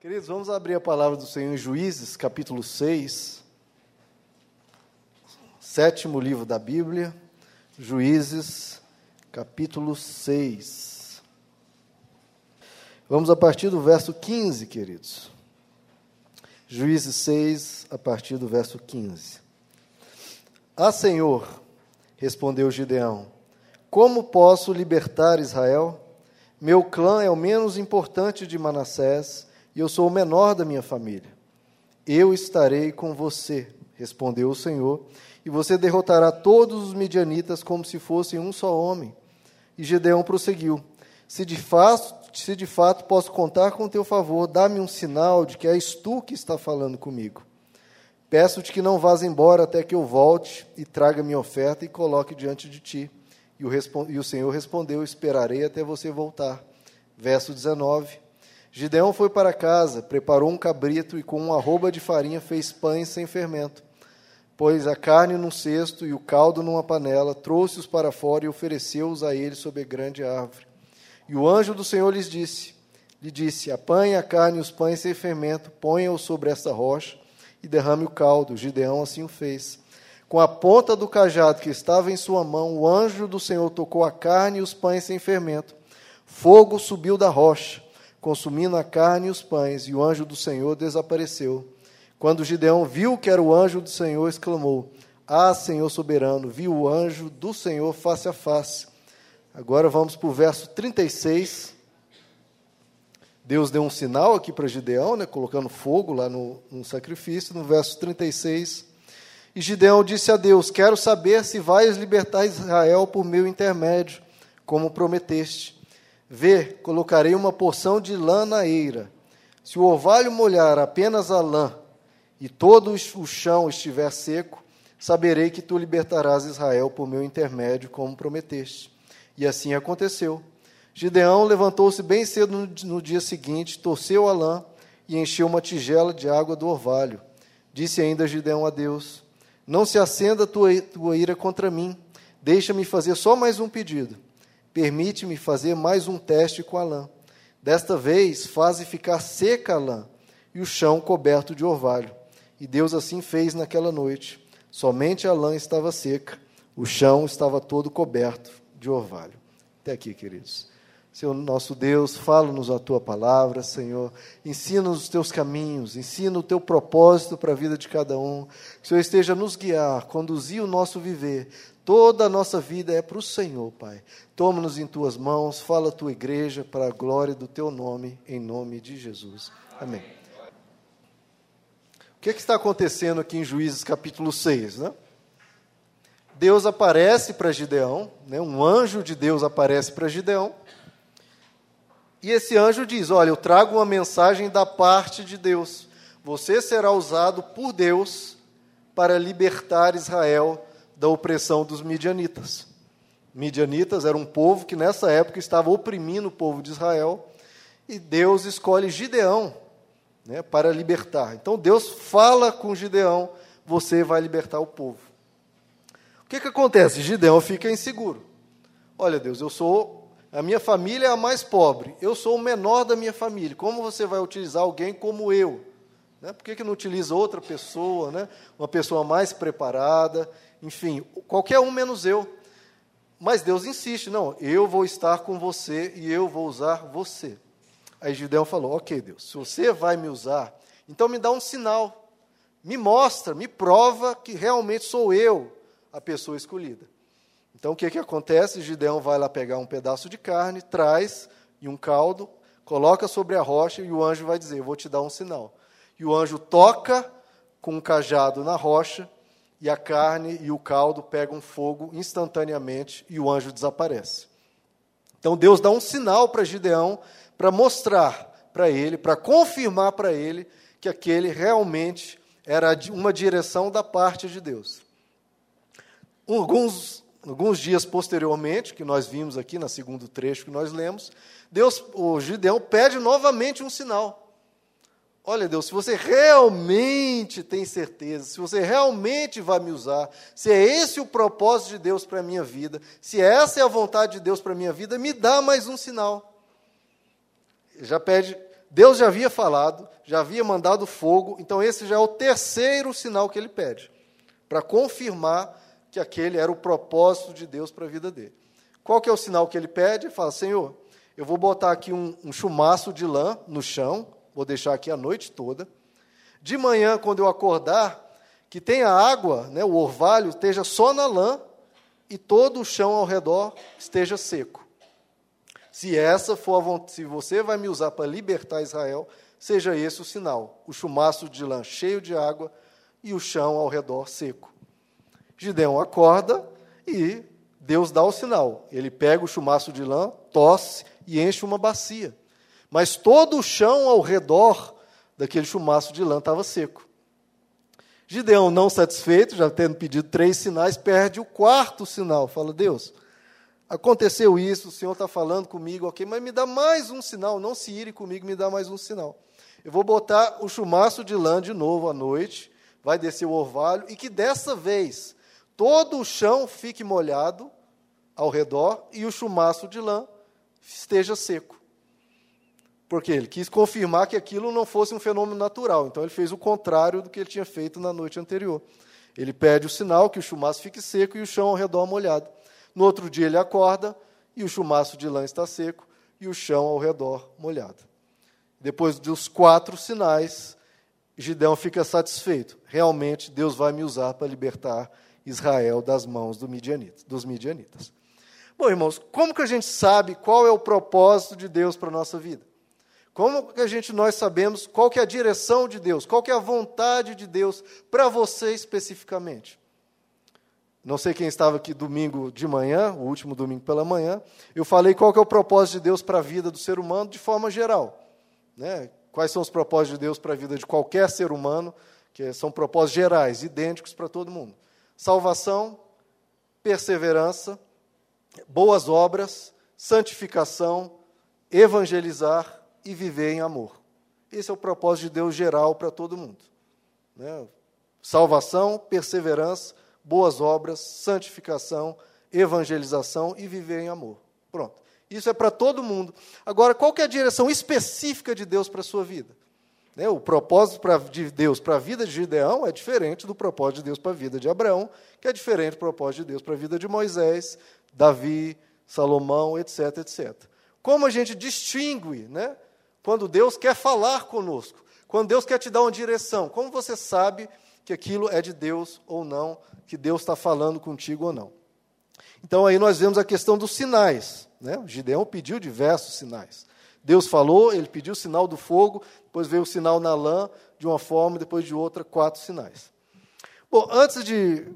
Queridos, vamos abrir a palavra do Senhor em Juízes, capítulo 6, sétimo livro da Bíblia, Juízes, capítulo 6. Vamos a partir do verso 15, queridos. Juízes 6, a partir do verso 15. Ah, Senhor, respondeu Gideão, como posso libertar Israel? Meu clã é o menos importante de Manassés e eu sou o menor da minha família. Eu estarei com você, respondeu o Senhor, e você derrotará todos os midianitas como se fossem um só homem. E Gedeão prosseguiu: Se de fato, se de fato posso contar com teu favor, dá-me um sinal de que és tu que está falando comigo. Peço-te que não vás embora até que eu volte e traga minha oferta e coloque diante de ti. E o, e o Senhor respondeu: Esperarei até você voltar. Verso 19. Gideão foi para casa, preparou um cabrito e com uma arroba de farinha fez pães sem fermento. Pôs a carne num cesto e o caldo numa panela, trouxe-os para fora e ofereceu-os a eles sob a grande árvore. E o anjo do Senhor lhes disse: lhe disse: Apanhe a carne e os pães sem fermento, ponha-os sobre esta rocha e derrame o caldo. Gideão assim o fez. Com a ponta do cajado que estava em sua mão, o anjo do Senhor tocou a carne e os pães sem fermento. Fogo subiu da rocha consumindo a carne e os pães, e o anjo do Senhor desapareceu. Quando Gideão viu que era o anjo do Senhor, exclamou: Ah, Senhor soberano, vi o anjo do Senhor face a face. Agora vamos para o verso 36. Deus deu um sinal aqui para Gideão, né, colocando fogo lá no, no sacrifício, no verso 36. E Gideão disse a Deus: Quero saber se vais libertar Israel por meu intermédio, como prometeste. Vê, colocarei uma porção de lã na eira. Se o orvalho molhar apenas a lã e todo o chão estiver seco, saberei que tu libertarás Israel por meu intermédio, como prometeste. E assim aconteceu. Gideão levantou-se bem cedo no dia seguinte, torceu a lã e encheu uma tigela de água do orvalho. Disse ainda Gideão a Deus: Não se acenda tua, tua ira contra mim, deixa-me fazer só mais um pedido Permite-me fazer mais um teste com a lã. Desta vez, faze ficar seca a lã e o chão coberto de orvalho. E Deus assim fez naquela noite. Somente a lã estava seca, o chão estava todo coberto de orvalho. Até aqui, queridos. Senhor nosso Deus, fala-nos a tua palavra, Senhor. Ensina-nos os teus caminhos, ensina o teu propósito para a vida de cada um. Que o Senhor esteja a nos guiar, conduzir o nosso viver, Toda a nossa vida é para o Senhor, Pai. Toma-nos em tuas mãos, fala a tua igreja para a glória do teu nome, em nome de Jesus. Amém. O que, é que está acontecendo aqui em Juízes capítulo 6? Né? Deus aparece para Gideão, né? um anjo de Deus aparece para Gideão, e esse anjo diz: Olha, eu trago uma mensagem da parte de Deus. Você será usado por Deus para libertar Israel da opressão dos midianitas. Midianitas era um povo que nessa época estava oprimindo o povo de Israel, e Deus escolhe Gideão né, para libertar. Então Deus fala com Gideão: você vai libertar o povo. O que, que acontece? Gideão fica inseguro. Olha, Deus, eu sou. A minha família é a mais pobre. Eu sou o menor da minha família. Como você vai utilizar alguém como eu? Né? Por que, que não utiliza outra pessoa, né? uma pessoa mais preparada? enfim, qualquer um menos eu. Mas Deus insiste, não, eu vou estar com você e eu vou usar você. Aí Gideão falou: Ok, Deus, se você vai me usar, então me dá um sinal, me mostra, me prova que realmente sou eu a pessoa escolhida. Então o que, que acontece? Gideão vai lá pegar um pedaço de carne, traz e um caldo, coloca sobre a rocha e o anjo vai dizer: vou te dar um sinal. E o anjo toca com um cajado na rocha e a carne e o caldo pegam fogo instantaneamente e o anjo desaparece. Então Deus dá um sinal para Gideão para mostrar para ele, para confirmar para ele que aquele realmente era uma direção da parte de Deus. Alguns, alguns dias posteriormente, que nós vimos aqui no segundo trecho que nós lemos, Deus, o Gideão pede novamente um sinal. Olha, Deus, se você realmente tem certeza, se você realmente vai me usar, se é esse o propósito de Deus para a minha vida, se essa é a vontade de Deus para a minha vida, me dá mais um sinal. Já pede Deus já havia falado, já havia mandado fogo, então esse já é o terceiro sinal que ele pede, para confirmar que aquele era o propósito de Deus para a vida dele. Qual que é o sinal que ele pede? Ele fala, Senhor, eu vou botar aqui um, um chumaço de lã no chão, vou deixar aqui a noite toda. De manhã, quando eu acordar, que tenha água, né, o orvalho esteja só na lã e todo o chão ao redor esteja seco. Se essa for a, se você vai me usar para libertar Israel, seja esse o sinal: o chumaço de lã cheio de água e o chão ao redor seco. Gideão acorda e Deus dá o sinal. Ele pega o chumaço de lã, tosse e enche uma bacia. Mas todo o chão ao redor daquele chumaço de lã estava seco. Gideão, não satisfeito, já tendo pedido três sinais, perde o quarto sinal. Fala, Deus, aconteceu isso, o Senhor está falando comigo, ok, mas me dá mais um sinal, não se ire comigo, me dá mais um sinal. Eu vou botar o chumaço de lã de novo à noite, vai descer o orvalho, e que dessa vez todo o chão fique molhado ao redor e o chumaço de lã esteja seco. Porque ele quis confirmar que aquilo não fosse um fenômeno natural. Então ele fez o contrário do que ele tinha feito na noite anterior. Ele pede o sinal que o chumaço fique seco e o chão ao redor molhado. No outro dia ele acorda e o chumaço de lã está seco e o chão ao redor molhado. Depois dos quatro sinais, Gideão fica satisfeito. Realmente Deus vai me usar para libertar Israel das mãos do midianita, dos midianitas. Bom, irmãos, como que a gente sabe qual é o propósito de Deus para a nossa vida? Como que a gente nós sabemos qual que é a direção de Deus, qual que é a vontade de Deus para você especificamente? Não sei quem estava aqui domingo de manhã, o último domingo pela manhã, eu falei qual que é o propósito de Deus para a vida do ser humano de forma geral. Né? Quais são os propósitos de Deus para a vida de qualquer ser humano, que são propósitos gerais, idênticos para todo mundo. Salvação, perseverança, boas obras, santificação, evangelizar e viver em amor. Esse é o propósito de Deus geral para todo mundo. Né? Salvação, perseverança, boas obras, santificação, evangelização e viver em amor. Pronto. Isso é para todo mundo. Agora, qual é a direção específica de Deus para a sua vida? Né? O propósito de Deus para a vida de Gideão é diferente do propósito de Deus para a vida de Abraão, que é diferente do propósito de Deus para a vida de Moisés, Davi, Salomão, etc, etc. Como a gente distingue né, quando Deus quer falar conosco, quando Deus quer te dar uma direção, como você sabe que aquilo é de Deus ou não, que Deus está falando contigo ou não? Então aí nós vemos a questão dos sinais. Né? Gideão pediu diversos sinais. Deus falou, ele pediu o sinal do fogo, depois veio o sinal na lã, de uma forma, depois de outra, quatro sinais. Bom, antes de.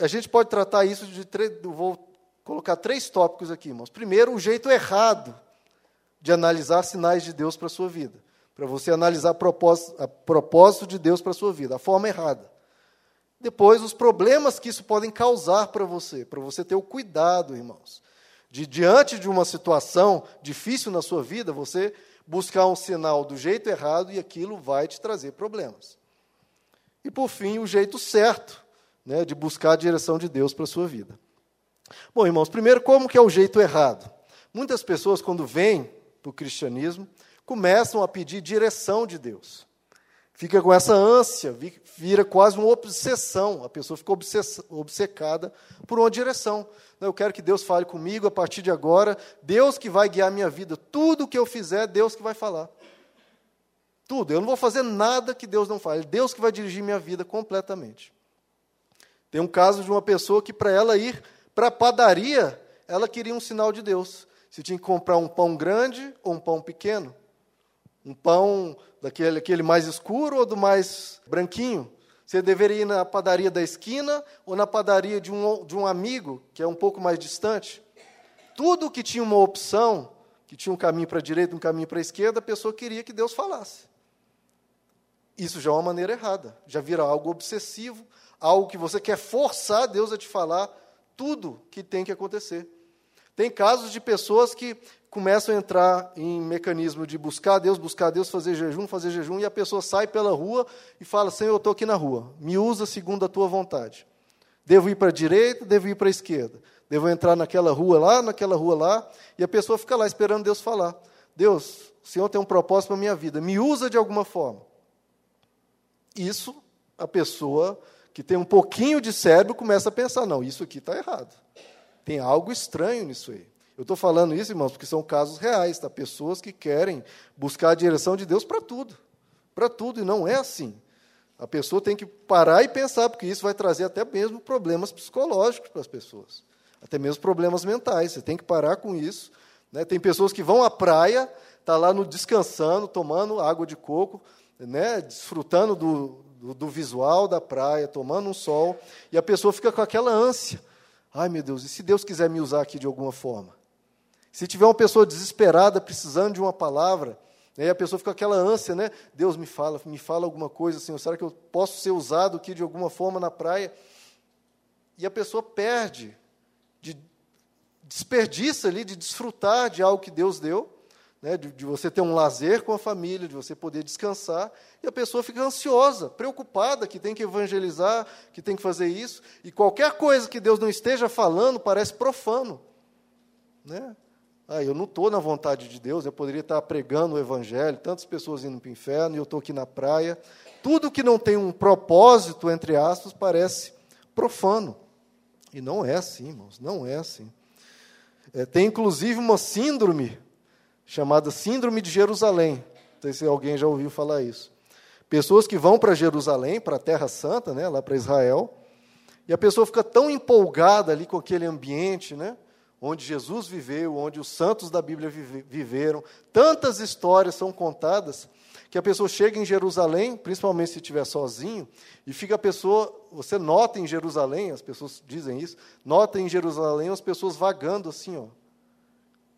A gente pode tratar isso de. Vou colocar três tópicos aqui, irmãos. Primeiro, o jeito errado de analisar sinais de Deus para a sua vida. Para você analisar propósito, a propósito de Deus para a sua vida, a forma errada. Depois, os problemas que isso podem causar para você, para você ter o cuidado, irmãos, de diante de uma situação difícil na sua vida, você buscar um sinal do jeito errado e aquilo vai te trazer problemas. E por fim, o jeito certo, né, de buscar a direção de Deus para a sua vida. Bom, irmãos, primeiro, como que é o jeito errado? Muitas pessoas, quando vêm para o cristianismo, começam a pedir direção de Deus. Fica com essa ânsia, vira quase uma obsessão. A pessoa fica obcecada por uma direção. Eu quero que Deus fale comigo a partir de agora. Deus que vai guiar minha vida. Tudo que eu fizer, Deus que vai falar. Tudo. Eu não vou fazer nada que Deus não fale. Deus que vai dirigir minha vida completamente. Tem um caso de uma pessoa que, para ela ir para a padaria, ela queria um sinal de Deus se tinha que comprar um pão grande ou um pão pequeno. Um pão daquele aquele mais escuro ou do mais branquinho. Você deveria ir na padaria da esquina ou na padaria de um, de um amigo, que é um pouco mais distante. Tudo que tinha uma opção, que tinha um caminho para a direita, um caminho para a esquerda, a pessoa queria que Deus falasse. Isso já é uma maneira errada, já vira algo obsessivo, algo que você quer forçar Deus a te falar tudo que tem que acontecer. Tem casos de pessoas que começam a entrar em mecanismo de buscar Deus, buscar Deus, fazer jejum, fazer jejum, e a pessoa sai pela rua e fala: Senhor, eu estou aqui na rua, me usa segundo a tua vontade. Devo ir para a direita, devo ir para a esquerda. Devo entrar naquela rua lá, naquela rua lá, e a pessoa fica lá esperando Deus falar. Deus, o Senhor tem um propósito para a minha vida, me usa de alguma forma. Isso, a pessoa que tem um pouquinho de cérebro começa a pensar: não, isso aqui está errado. Tem algo estranho nisso aí. Eu estou falando isso, irmãos, porque são casos reais, tá? Pessoas que querem buscar a direção de Deus para tudo. Para tudo, e não é assim. A pessoa tem que parar e pensar, porque isso vai trazer até mesmo problemas psicológicos para as pessoas. Até mesmo problemas mentais. Você tem que parar com isso. Né? Tem pessoas que vão à praia, tá lá no descansando, tomando água de coco, né? desfrutando do, do, do visual da praia, tomando um sol, e a pessoa fica com aquela ânsia. Ai, meu Deus, e se Deus quiser me usar aqui de alguma forma? Se tiver uma pessoa desesperada, precisando de uma palavra, né, e a pessoa fica com aquela ânsia, né? Deus me fala, me fala alguma coisa, Senhor, será que eu posso ser usado aqui de alguma forma na praia? E a pessoa perde, de, desperdiça ali de desfrutar de algo que Deus deu, né, de, de você ter um lazer com a família, de você poder descansar, e a pessoa fica ansiosa, preocupada, que tem que evangelizar, que tem que fazer isso, e qualquer coisa que Deus não esteja falando parece profano. Né? Ah, eu não estou na vontade de Deus, eu poderia estar pregando o Evangelho, tantas pessoas indo para o inferno, e eu estou aqui na praia. Tudo que não tem um propósito, entre aspas, parece profano. E não é assim, irmãos, não é assim. É, tem inclusive uma síndrome, chamada Síndrome de Jerusalém. Não sei se alguém já ouviu falar isso. Pessoas que vão para Jerusalém, para a Terra Santa, né, lá para Israel, e a pessoa fica tão empolgada ali com aquele ambiente, né? onde Jesus viveu, onde os santos da Bíblia viveram. Tantas histórias são contadas que a pessoa chega em Jerusalém, principalmente se estiver sozinho, e fica a pessoa, você nota em Jerusalém, as pessoas dizem isso, nota em Jerusalém as pessoas vagando assim, ó.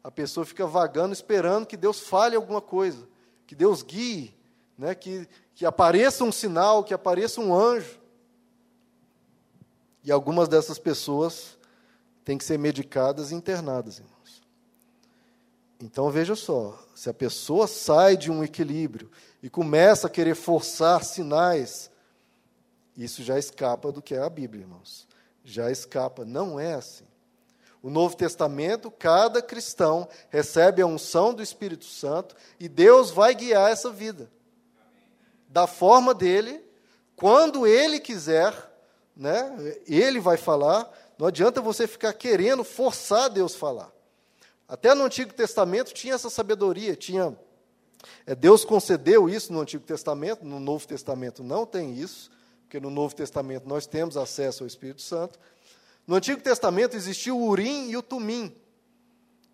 A pessoa fica vagando esperando que Deus fale alguma coisa, que Deus guie, né, que, que apareça um sinal, que apareça um anjo. E algumas dessas pessoas têm que ser medicadas e internadas, irmãos. Então veja só, se a pessoa sai de um equilíbrio e começa a querer forçar sinais, isso já escapa do que é a Bíblia, irmãos. Já escapa, não é assim. O Novo Testamento, cada cristão recebe a unção do Espírito Santo e Deus vai guiar essa vida. Da forma dele, quando ele quiser, né? Ele vai falar, não adianta você ficar querendo forçar Deus a falar. Até no Antigo Testamento tinha essa sabedoria, tinha é, Deus concedeu isso no Antigo Testamento, no Novo Testamento não tem isso, porque no Novo Testamento nós temos acesso ao Espírito Santo. No Antigo Testamento existia o Urim e o Tumim,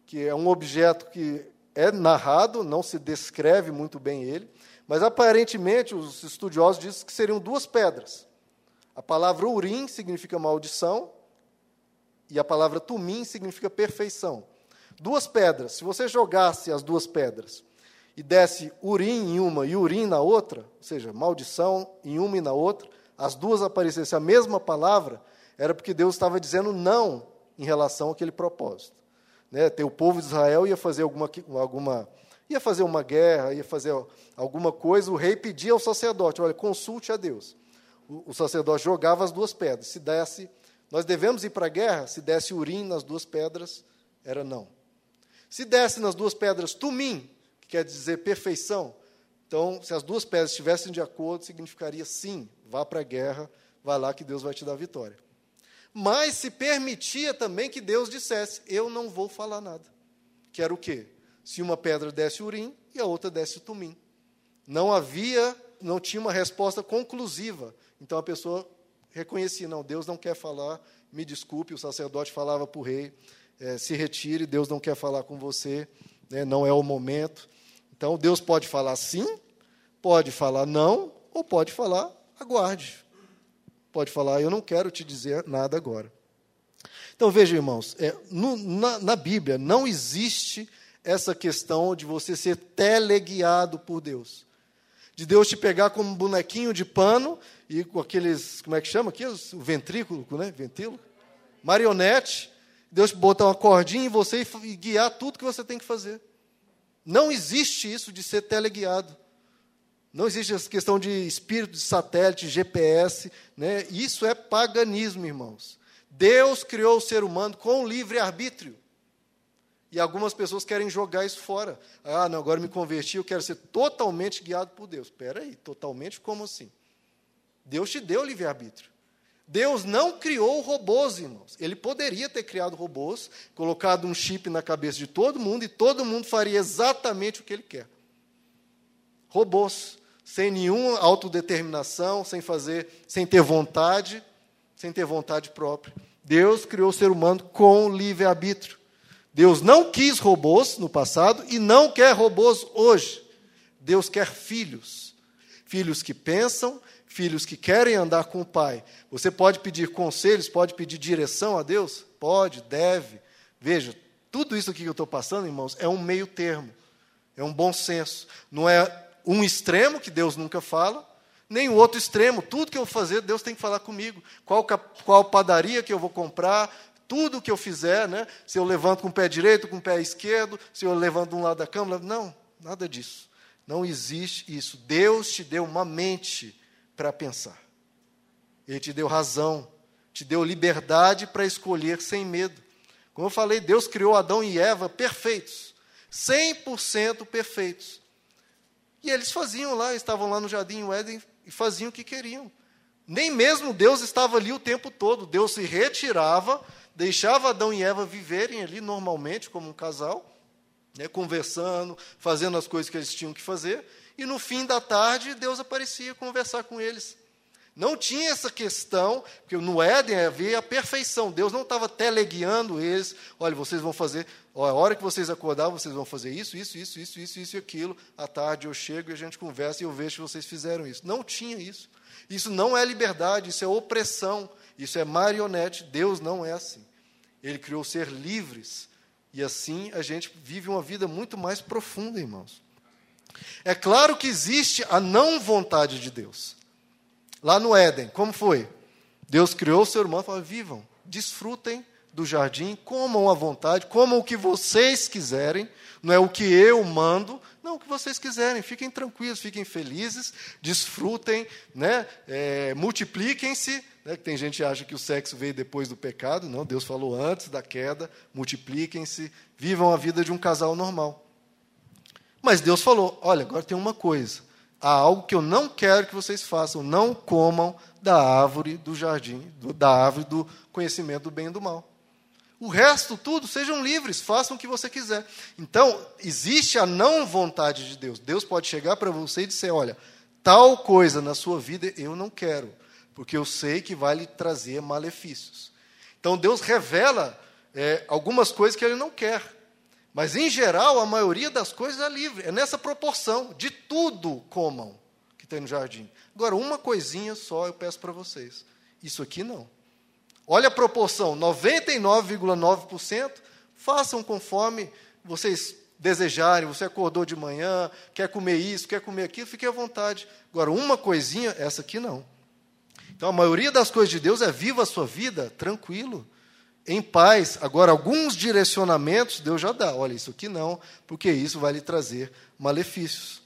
que é um objeto que é narrado, não se descreve muito bem ele, mas aparentemente os estudiosos dizem que seriam duas pedras. A palavra Urim significa maldição e a palavra tumim significa perfeição. Duas pedras, se você jogasse as duas pedras e desse urim em uma e urim na outra, ou seja, maldição em uma e na outra, as duas aparecessem a mesma palavra, era porque Deus estava dizendo não em relação àquele propósito. Né? o povo de Israel ia fazer alguma, alguma ia fazer uma guerra, ia fazer alguma coisa, o rei pedia ao sacerdote, olha, consulte a Deus. O, o sacerdote jogava as duas pedras, se desse nós devemos ir para a guerra? Se desse urim nas duas pedras, era não. Se desse nas duas pedras tumim, que quer dizer perfeição, então, se as duas pedras estivessem de acordo, significaria sim, vá para a guerra, vá lá que Deus vai te dar vitória. Mas se permitia também que Deus dissesse: Eu não vou falar nada. Que era o quê? Se uma pedra desse urim e a outra desse tumim. Não havia, não tinha uma resposta conclusiva. Então a pessoa reconhecia, não, Deus não quer falar, me desculpe, o sacerdote falava para o rei, é, se retire, Deus não quer falar com você, né, não é o momento. Então, Deus pode falar sim, pode falar não, ou pode falar aguarde. Pode falar, eu não quero te dizer nada agora. Então, veja, irmãos, é, no, na, na Bíblia não existe essa questão de você ser teleguiado por Deus de Deus te pegar como um bonequinho de pano e com aqueles, como é que chama aqui? O ventrículo, né? Ventículo? Marionete. Deus botar uma cordinha em você e guiar tudo que você tem que fazer. Não existe isso de ser teleguiado. Não existe essa questão de espírito de satélite, GPS. Né? Isso é paganismo, irmãos. Deus criou o ser humano com livre-arbítrio. E algumas pessoas querem jogar isso fora. Ah, não, agora me converti, eu quero ser totalmente guiado por Deus. Espera aí, totalmente como assim? Deus te deu livre-arbítrio. Deus não criou robôs, irmãos. Ele poderia ter criado robôs, colocado um chip na cabeça de todo mundo e todo mundo faria exatamente o que ele quer. Robôs, sem nenhuma autodeterminação, sem fazer, sem ter vontade, sem ter vontade própria. Deus criou o ser humano com livre-arbítrio. Deus não quis robôs no passado e não quer robôs hoje. Deus quer filhos. Filhos que pensam, filhos que querem andar com o Pai. Você pode pedir conselhos, pode pedir direção a Deus? Pode, deve. Veja, tudo isso aqui que eu estou passando, irmãos, é um meio termo. É um bom senso. Não é um extremo, que Deus nunca fala, nem o outro extremo. Tudo que eu fazer, Deus tem que falar comigo. Qual, qual padaria que eu vou comprar, tudo que eu fizer, né? se eu levanto com o pé direito, com o pé esquerdo, se eu levanto de um lado da cama. Não, nada disso. Não existe isso. Deus te deu uma mente para pensar. Ele te deu razão, te deu liberdade para escolher sem medo. Como eu falei, Deus criou Adão e Eva perfeitos, 100% perfeitos. E eles faziam lá, estavam lá no jardim Éden e faziam o que queriam. Nem mesmo Deus estava ali o tempo todo. Deus se retirava, deixava Adão e Eva viverem ali normalmente, como um casal, né, conversando, fazendo as coisas que eles tinham que fazer. E no fim da tarde, Deus aparecia conversar com eles. Não tinha essa questão, porque no Éden havia a perfeição. Deus não estava teleguiando eles. Olha, vocês vão fazer, ó, a hora que vocês acordar, vocês vão fazer isso, isso, isso, isso, isso, isso e aquilo. À tarde eu chego e a gente conversa e eu vejo que vocês fizeram isso. Não tinha isso. Isso não é liberdade, isso é opressão, isso é marionete. Deus não é assim. Ele criou ser livres. E assim a gente vive uma vida muito mais profunda, irmãos. É claro que existe a não vontade de Deus. Lá no Éden, como foi? Deus criou o ser humano e falou: vivam, desfrutem do jardim, comam à vontade, comam o que vocês quiserem, não é o que eu mando, não, o que vocês quiserem, fiquem tranquilos, fiquem felizes, desfrutem, né, é, multipliquem-se. Né, tem gente que acha que o sexo veio depois do pecado, não, Deus falou antes da queda, multipliquem-se, vivam a vida de um casal normal. Mas Deus falou: olha, agora tem uma coisa há algo que eu não quero que vocês façam. Não comam da árvore do jardim, do, da árvore do conhecimento do bem e do mal. O resto, tudo, sejam livres, façam o que você quiser. Então, existe a não vontade de Deus. Deus pode chegar para você e dizer: olha, tal coisa na sua vida eu não quero, porque eu sei que vai lhe trazer malefícios. Então, Deus revela é, algumas coisas que ele não quer. Mas, em geral, a maioria das coisas é livre. É nessa proporção. De tudo comam que tem no jardim. Agora, uma coisinha só eu peço para vocês. Isso aqui não. Olha a proporção: 99,9% façam conforme vocês desejarem. Você acordou de manhã, quer comer isso, quer comer aquilo, fique à vontade. Agora, uma coisinha, essa aqui não. Então, a maioria das coisas de Deus é viva a sua vida tranquilo em paz. Agora, alguns direcionamentos Deus já dá. Olha, isso aqui não, porque isso vai lhe trazer malefícios.